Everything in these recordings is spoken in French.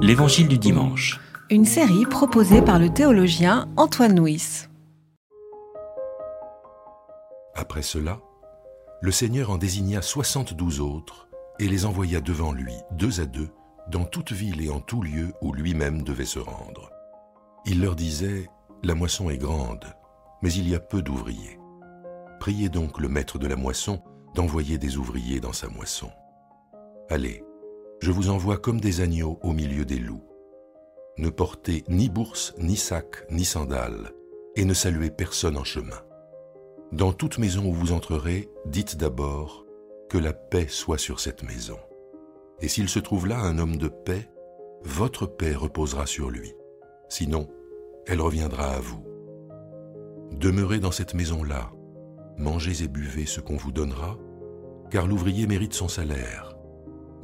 L'Évangile du dimanche. Une série proposée par le théologien Antoine Nuis. Après cela, le Seigneur en désigna soixante-douze autres et les envoya devant lui, deux à deux, dans toute ville et en tout lieu où lui-même devait se rendre. Il leur disait, La moisson est grande, mais il y a peu d'ouvriers. Priez donc le maître de la moisson d'envoyer des ouvriers dans sa moisson. Allez, je vous envoie comme des agneaux au milieu des loups. Ne portez ni bourse, ni sac, ni sandales, et ne saluez personne en chemin. Dans toute maison où vous entrerez, dites d'abord que la paix soit sur cette maison. Et s'il se trouve là un homme de paix, votre paix reposera sur lui. Sinon, elle reviendra à vous. Demeurez dans cette maison-là, mangez et buvez ce qu'on vous donnera, car l'ouvrier mérite son salaire.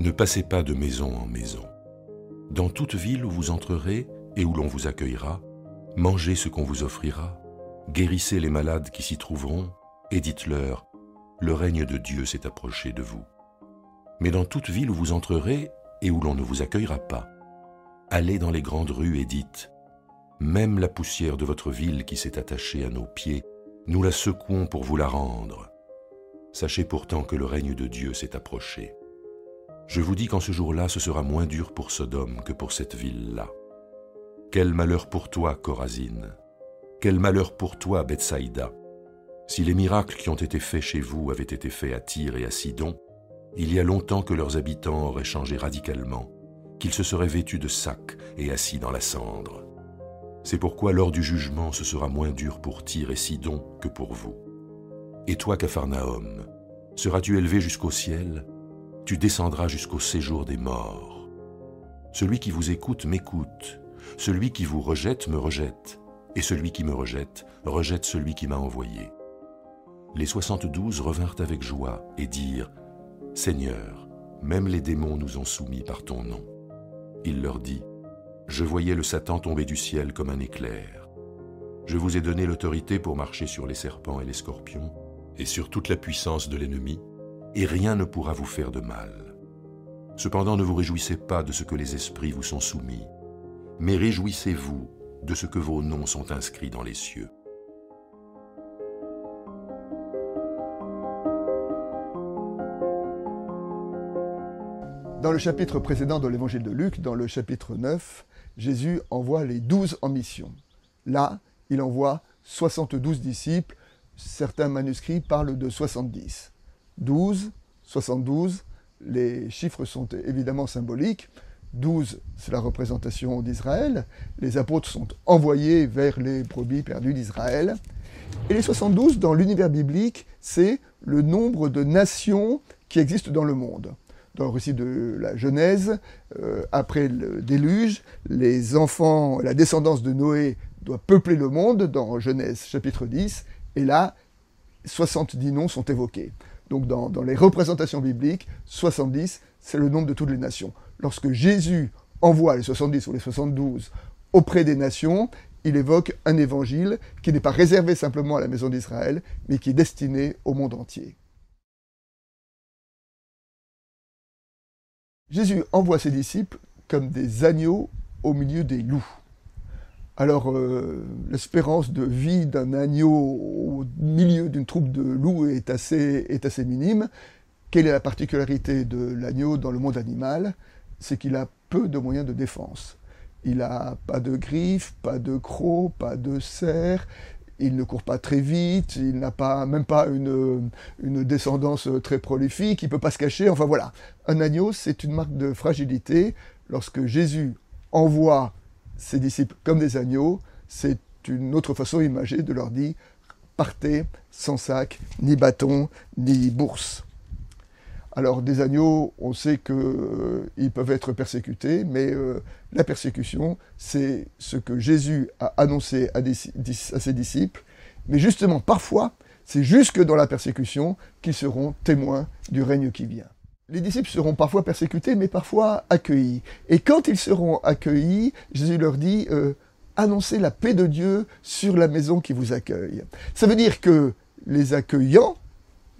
Ne passez pas de maison en maison. Dans toute ville où vous entrerez et où l'on vous accueillera, mangez ce qu'on vous offrira, guérissez les malades qui s'y trouveront, et dites-leur, le règne de Dieu s'est approché de vous. Mais dans toute ville où vous entrerez et où l'on ne vous accueillera pas, allez dans les grandes rues et dites, même la poussière de votre ville qui s'est attachée à nos pieds, nous la secouons pour vous la rendre. Sachez pourtant que le règne de Dieu s'est approché. Je vous dis qu'en ce jour-là, ce sera moins dur pour Sodome que pour cette ville-là. Quel malheur pour toi, Corazine Quel malheur pour toi, Bethsaïda Si les miracles qui ont été faits chez vous avaient été faits à Tyr et à Sidon, il y a longtemps que leurs habitants auraient changé radicalement, qu'ils se seraient vêtus de sacs et assis dans la cendre. C'est pourquoi lors du jugement ce sera moins dur pour Tyr et Sidon que pour vous. Et toi, Capharnaüm, seras-tu élevé jusqu'au ciel Tu descendras jusqu'au séjour des morts. Celui qui vous écoute m'écoute, celui qui vous rejette me rejette, et celui qui me rejette rejette celui qui m'a envoyé. Les soixante-douze revinrent avec joie et dirent, Seigneur, même les démons nous ont soumis par ton nom. Il leur dit, je voyais le Satan tomber du ciel comme un éclair. Je vous ai donné l'autorité pour marcher sur les serpents et les scorpions, et sur toute la puissance de l'ennemi, et rien ne pourra vous faire de mal. Cependant ne vous réjouissez pas de ce que les esprits vous sont soumis, mais réjouissez-vous de ce que vos noms sont inscrits dans les cieux. Dans le chapitre précédent de l'évangile de Luc, dans le chapitre 9, Jésus envoie les douze en mission. Là, il envoie 72 disciples. Certains manuscrits parlent de 70. 12, 72, les chiffres sont évidemment symboliques. 12, c'est la représentation d'Israël. Les apôtres sont envoyés vers les brebis perdues d'Israël. Et les 72, dans l'univers biblique, c'est le nombre de nations qui existent dans le monde dans le récit de la Genèse, euh, après le déluge, les enfants, la descendance de Noé doit peupler le monde dans Genèse chapitre 10, et là, 70 noms sont évoqués. Donc dans, les représentations bibliques, 70, c'est le nombre de toutes les nations. Lorsque Jésus envoie les 70 ou les 72 auprès des nations, il évoque un évangile qui n'est pas réservé simplement à la maison d'Israël, mais qui est destiné au monde entier. Jésus envoie ses disciples comme des agneaux au milieu des loups. Alors, euh, l'espérance de vie d'un agneau au milieu d'une troupe de loups est assez, est assez minime. Quelle est la particularité de l'agneau dans le monde animal? C'est qu'il a peu de moyens de défense. Il n'a pas de griffes, pas de crocs, pas de serre, il ne court pas très vite, il n'a pas, même pas une, une descendance très prolifique, il ne peut pas se cacher, enfin voilà. Un agneau, c'est une marque de fragilité. Lorsque Jésus envoie ses disciples comme des agneaux, c'est une autre façon imagée de leur dire partez sans sac, ni bâton, ni bourse. Alors des agneaux, on sait qu'ils euh, peuvent être persécutés, mais euh, la persécution, c'est ce que Jésus a annoncé à, à, ses disciples. Mais justement, parfois, c'est jusque dans la persécution qu'ils seront témoins du règne qui vient. Les disciples seront parfois persécutés, mais parfois accueillis. Et quand ils seront accueillis, Jésus leur dit euh, annoncez la paix de Dieu sur la maison qui vous accueille. Ça veut dire que les accueillants,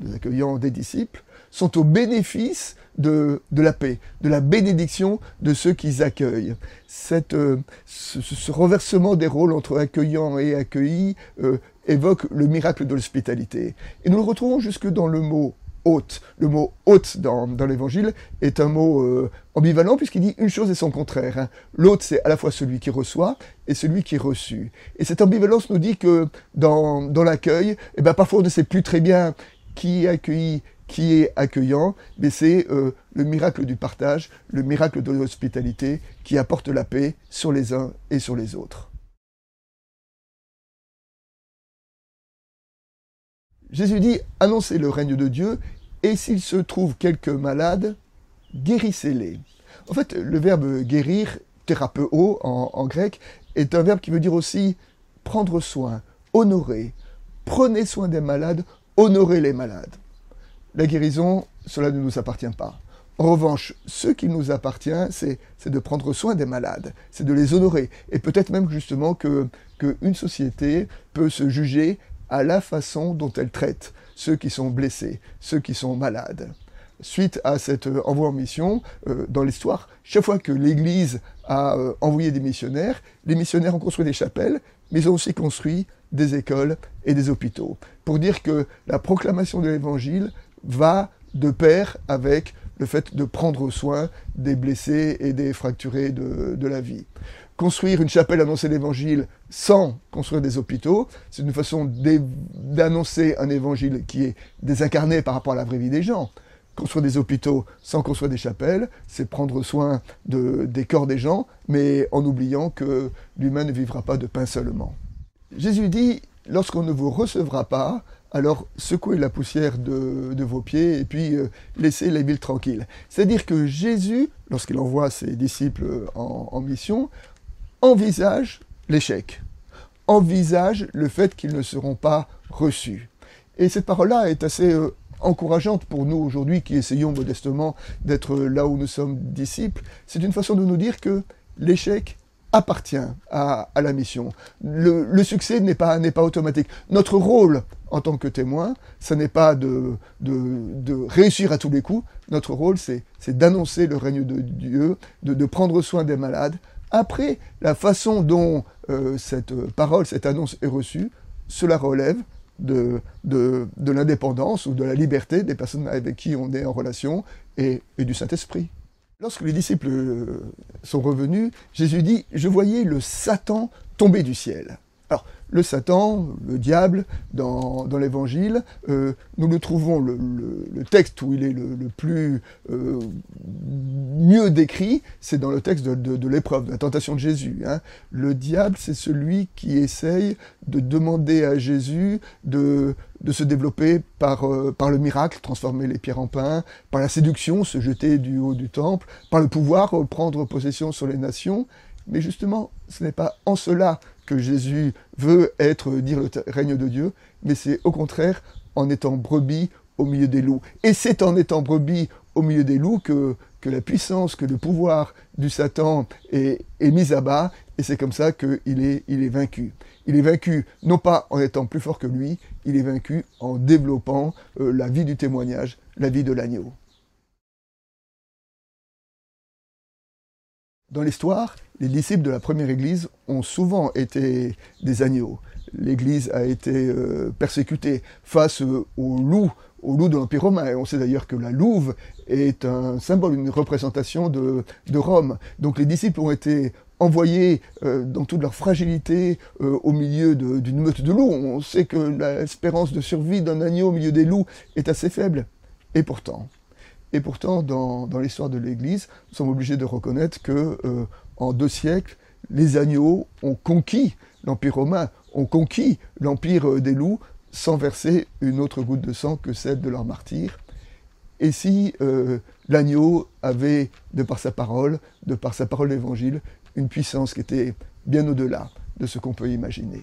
les accueillants des disciples, sont au bénéfice de, la paix, de la bénédiction de ceux qu'ils accueillent. Cette, euh, ce, reversement des rôles entre accueillants et accueillis euh, évoque le miracle de l'hospitalité. Et nous le retrouvons jusque dans le mot hôte. Le mot hôte dans, l'évangile est un mot euh, ambivalent puisqu'il dit une chose et son contraire. Hein. L'hôte, c'est à la fois celui qui reçoit et celui qui est reçu. Et cette ambivalence nous dit que dans, dans l'accueil, eh ben, parfois on ne sait plus très bien qui est accueilli, qui est accueillant, mais c'est euh, le miracle du partage, le miracle de l'hospitalité qui apporte la paix sur les uns et sur les autres. Jésus dit, annoncez le règne de Dieu, et s'il se trouve quelques malades, guérissez-les. En fait, le verbe guérir, thérapeo en, grec, est un verbe qui veut dire aussi prendre soin, honorer. Prenez soin des malades, honorez les malades. La guérison, cela ne nous appartient pas. En revanche, ce qui nous appartient, c'est de prendre soin des malades, c'est de les honorer. Et peut-être même justement qu'une société peut se juger à la façon dont elle traite ceux qui sont blessés, ceux qui sont malades. Suite à cet euh, envoi en mission, euh, dans l'histoire, chaque fois que l'Église a euh, envoyé des missionnaires, les missionnaires ont construit des chapelles, mais ils ont aussi construit des écoles et des hôpitaux, pour dire que la proclamation de l'Évangile va de pair avec le fait de prendre soin des blessés et des fracturés de, la vie. Construire une chapelle, annoncer l'évangile sans construire des hôpitaux, c'est une façon d'annoncer un évangile qui est désincarné par rapport à la vraie vie des gens. Construire des hôpitaux sans construire des chapelles, c'est prendre soin de, des corps des gens, mais en oubliant que l'humain ne vivra pas de pain seulement. Jésus dit, lorsqu'on ne vous recevra pas, alors secouez la poussière de, vos pieds et puis euh, laissez les villes tranquilles. C'est-à-dire que Jésus, lorsqu'il envoie ses disciples en, mission, envisage l'échec, envisage le fait qu'ils ne seront pas reçus. Et cette parole-là est assez euh, encourageante pour nous aujourd'hui qui essayons modestement d'être là où nous sommes disciples. C'est une façon de nous dire que l'échec appartient à, la mission. Le, succès n'est pas, pas automatique. Notre rôle en tant que témoin, ce n'est pas de, de, réussir à tous les coups. Notre rôle, c'est d'annoncer le règne de Dieu, de, prendre soin des malades. Après, la façon dont euh, cette parole, cette annonce est reçue, cela relève de, l'indépendance ou de la liberté des personnes avec qui on est en relation et du Saint-Esprit. Lorsque les disciples euh, sont revenus, Jésus dit, je voyais le Satan tomber du ciel. Alors, le Satan, le diable, dans, l'Évangile, euh, nous le trouvons, le, texte où il est le, plus euh, mieux décrit, c'est dans le texte de, l'épreuve, de la tentation de Jésus. Hein. Le diable, c'est celui qui essaye de demander à Jésus de, se développer euh, par le miracle, transformer les pierres en pain, par la séduction, se jeter du haut du temple, par le pouvoir, prendre possession sur les nations. Mais justement, ce n'est pas en cela que Jésus veut être, dire le règne de Dieu, mais c'est au contraire en étant brebis au milieu des loups. Et c'est en étant brebis au milieu des loups que, la puissance, que le pouvoir du Satan est, est mis à bas, et c'est comme ça qu'il est, il est vaincu. Il est vaincu non pas en étant plus fort que lui, il est vaincu en développant euh, la vie du témoignage, la vie de l'agneau. Dans l'histoire, les disciples de la première Église ont souvent été des agneaux. L'Église a été euh, persécutée face au loup, au loup de l'Empire romain. Et on sait d'ailleurs que la louve est un symbole, une représentation de, Rome. Donc les disciples ont été envoyés euh, dans toute leur fragilité euh, au milieu d'une meute de loups. On sait que l'espérance de survie d'un agneau au milieu des loups est assez faible. Et pourtant, et pourtant, dans, l'histoire de l'Église, nous sommes obligés de reconnaître que euh, en deux siècles, les agneaux ont conquis l'Empire romain, ont conquis l'Empire euh, des loups sans verser une autre goutte de sang que celle de leur martyr. Et si euh, l'agneau avait, de par sa parole, de par sa parole d'évangile, une puissance qui était bien au-delà de ce qu'on peut imaginer.